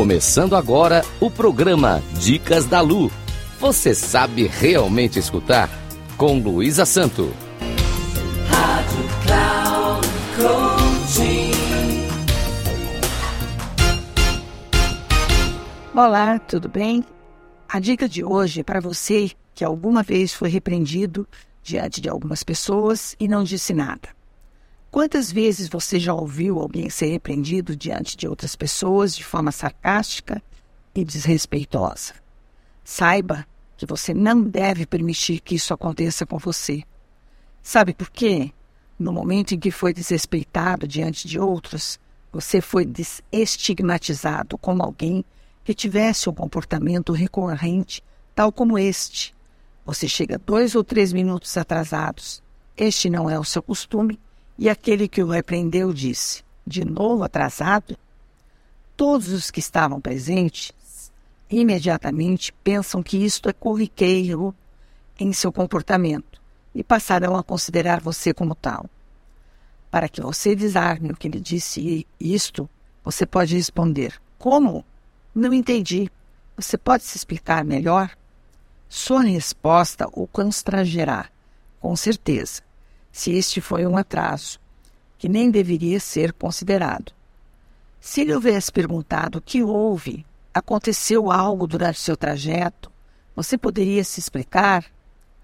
Começando agora o programa Dicas da Lu. Você sabe realmente escutar? Com Luísa Santo. Rádio Cloud Olá, tudo bem? A dica de hoje é para você que alguma vez foi repreendido diante de algumas pessoas e não disse nada. Quantas vezes você já ouviu alguém ser repreendido diante de outras pessoas de forma sarcástica e desrespeitosa? Saiba que você não deve permitir que isso aconteça com você. Sabe por quê? No momento em que foi desrespeitado diante de outros, você foi desestigmatizado como alguém que tivesse um comportamento recorrente tal como este. Você chega dois ou três minutos atrasados. Este não é o seu costume e aquele que o repreendeu disse: De novo atrasado? Todos os que estavam presentes imediatamente pensam que isto é corriqueiro em seu comportamento e passarão a considerar você como tal. Para que você desarme o que lhe disse isto, você pode responder: Como? Não entendi. Você pode se explicar melhor? Sua resposta o constrangerá, com certeza se este foi um atraso, que nem deveria ser considerado. Se ele houvesse perguntado o que houve, aconteceu algo durante seu trajeto, você poderia se explicar?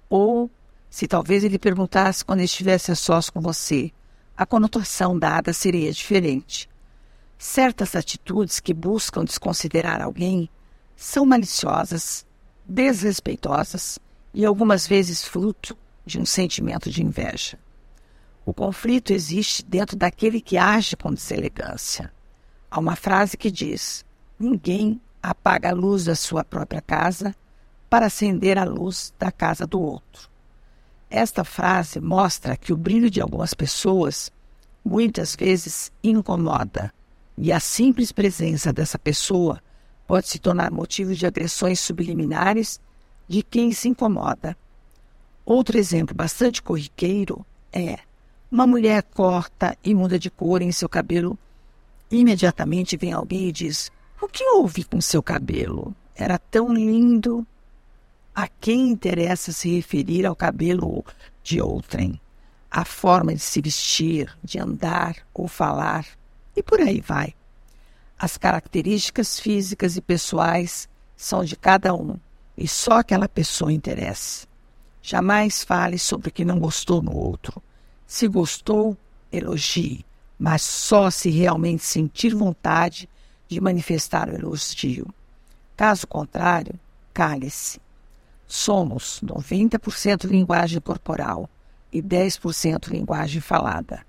Ou, se talvez ele perguntasse quando estivesse a sós com você, a conotação dada seria diferente. Certas atitudes que buscam desconsiderar alguém são maliciosas, desrespeitosas e algumas vezes fruto de um sentimento de inveja. O conflito existe dentro daquele que age com deselegância. Há uma frase que diz: Ninguém apaga a luz da sua própria casa para acender a luz da casa do outro. Esta frase mostra que o brilho de algumas pessoas muitas vezes incomoda, e a simples presença dessa pessoa pode se tornar motivo de agressões subliminares de quem se incomoda. Outro exemplo bastante corriqueiro é uma mulher corta e muda de cor em seu cabelo. Imediatamente vem alguém e diz: O que houve com seu cabelo? Era tão lindo. A quem interessa se referir ao cabelo de outrem? A forma de se vestir, de andar ou falar, e por aí vai. As características físicas e pessoais são de cada um, e só aquela pessoa interessa. Jamais fale sobre o que não gostou no outro. Se gostou, elogie, mas só se realmente sentir vontade de manifestar o elogio. Caso contrário, cale-se. Somos 90% linguagem corporal e 10% linguagem falada.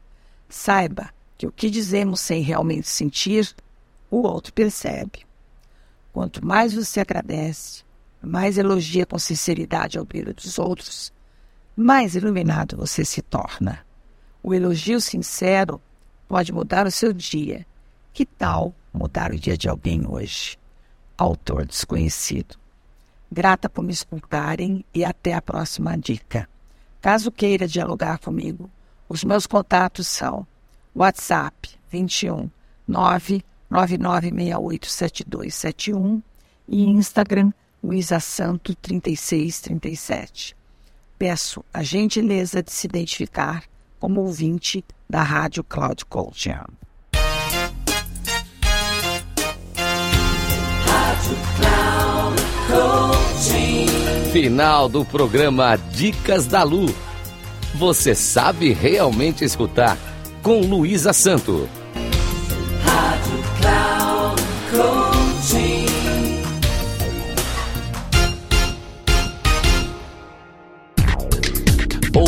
Saiba que o que dizemos sem realmente sentir, o outro percebe. Quanto mais você agradece, mais elogia com sinceridade ao brilho dos outros, mais iluminado você se torna. O elogio sincero pode mudar o seu dia. Que tal mudar o dia de alguém hoje? Autor desconhecido. Grata por me escutarem e até a próxima dica. Caso queira dialogar comigo, os meus contatos são WhatsApp 21 999687271 e Instagram Luísa Santo 3637. Peço a gentileza de se identificar como ouvinte da Rádio Cloud Coaching. Final do programa Dicas da Lu. Você sabe realmente escutar com Luísa Santo.